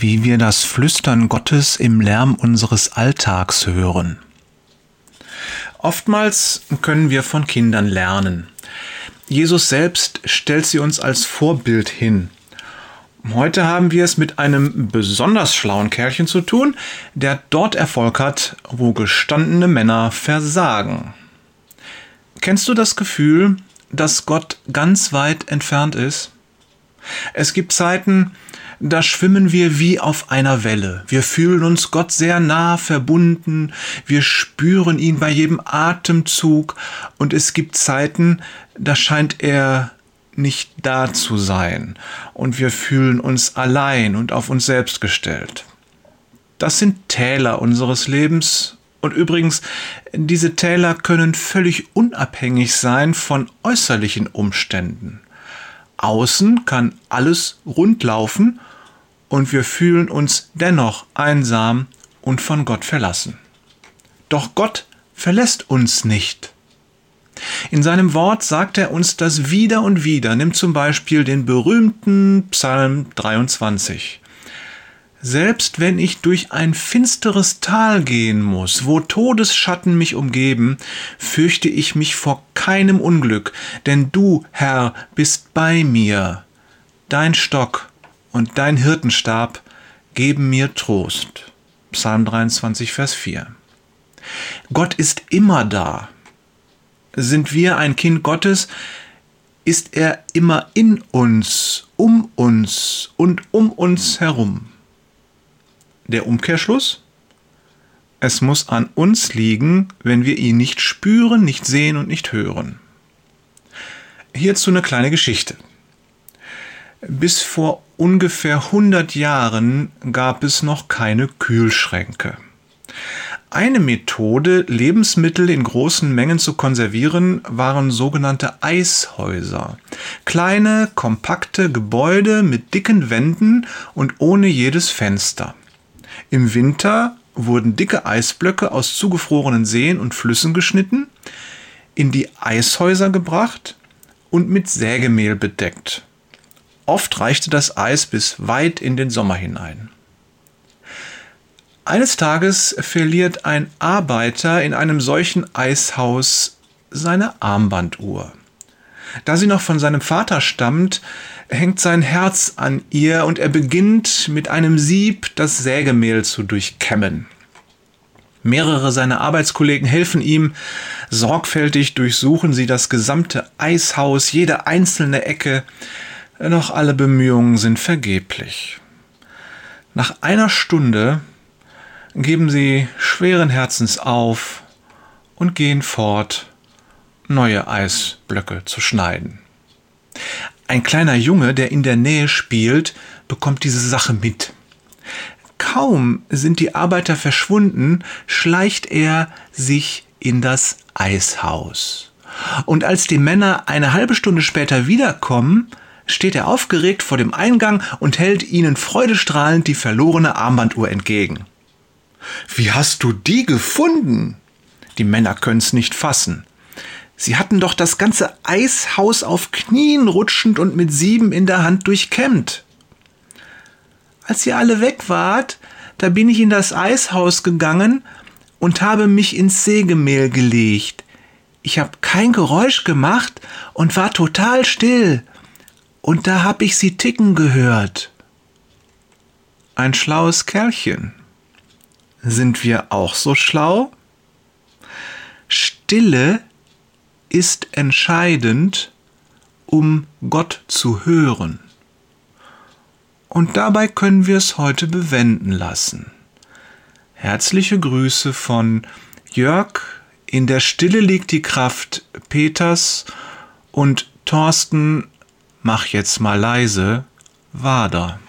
wie wir das Flüstern Gottes im Lärm unseres Alltags hören. Oftmals können wir von Kindern lernen. Jesus selbst stellt sie uns als Vorbild hin. Heute haben wir es mit einem besonders schlauen Kerlchen zu tun, der dort Erfolg hat, wo gestandene Männer versagen. Kennst du das Gefühl, dass Gott ganz weit entfernt ist? Es gibt Zeiten, da schwimmen wir wie auf einer Welle. Wir fühlen uns Gott sehr nah verbunden, wir spüren ihn bei jedem Atemzug und es gibt Zeiten, da scheint er nicht da zu sein und wir fühlen uns allein und auf uns selbst gestellt. Das sind Täler unseres Lebens und übrigens, diese Täler können völlig unabhängig sein von äußerlichen Umständen. Außen kann alles rund laufen und wir fühlen uns dennoch einsam und von Gott verlassen. Doch Gott verlässt uns nicht. In seinem Wort sagt er uns das wieder und wieder. Nimm zum Beispiel den berühmten Psalm 23. Selbst wenn ich durch ein finsteres Tal gehen muss, wo Todesschatten mich umgeben, fürchte ich mich vor keinem Unglück, denn du, Herr, bist bei mir. Dein Stock und dein Hirtenstab geben mir Trost. Psalm 23, Vers 4. Gott ist immer da. Sind wir ein Kind Gottes, ist er immer in uns, um uns und um uns herum. Der Umkehrschluss? Es muss an uns liegen, wenn wir ihn nicht spüren, nicht sehen und nicht hören. Hierzu eine kleine Geschichte. Bis vor ungefähr 100 Jahren gab es noch keine Kühlschränke. Eine Methode, Lebensmittel in großen Mengen zu konservieren, waren sogenannte Eishäuser. Kleine, kompakte Gebäude mit dicken Wänden und ohne jedes Fenster. Im Winter wurden dicke Eisblöcke aus zugefrorenen Seen und Flüssen geschnitten, in die Eishäuser gebracht und mit Sägemehl bedeckt. Oft reichte das Eis bis weit in den Sommer hinein. Eines Tages verliert ein Arbeiter in einem solchen Eishaus seine Armbanduhr. Da sie noch von seinem Vater stammt, hängt sein Herz an ihr und er beginnt mit einem Sieb das Sägemehl zu durchkämmen. Mehrere seiner Arbeitskollegen helfen ihm, sorgfältig durchsuchen sie das gesamte Eishaus, jede einzelne Ecke, doch alle Bemühungen sind vergeblich. Nach einer Stunde geben sie schweren Herzens auf und gehen fort, neue Eisblöcke zu schneiden. Ein kleiner Junge, der in der Nähe spielt, bekommt diese Sache mit. Kaum sind die Arbeiter verschwunden, schleicht er sich in das Eishaus. Und als die Männer eine halbe Stunde später wiederkommen, steht er aufgeregt vor dem Eingang und hält ihnen freudestrahlend die verlorene Armbanduhr entgegen. Wie hast du die gefunden? Die Männer können's nicht fassen. Sie hatten doch das ganze Eishaus auf Knien rutschend und mit sieben in der Hand durchkämmt. Als ihr alle weg wart, da bin ich in das Eishaus gegangen und habe mich ins Sägemehl gelegt. Ich habe kein Geräusch gemacht und war total still. Und da hab ich sie ticken gehört. Ein schlaues Kerlchen. Sind wir auch so schlau? Stille ist entscheidend, um Gott zu hören. Und dabei können wir es heute bewenden lassen. Herzliche Grüße von Jörg, in der Stille liegt die Kraft Peters und Thorsten, mach jetzt mal leise, Wader.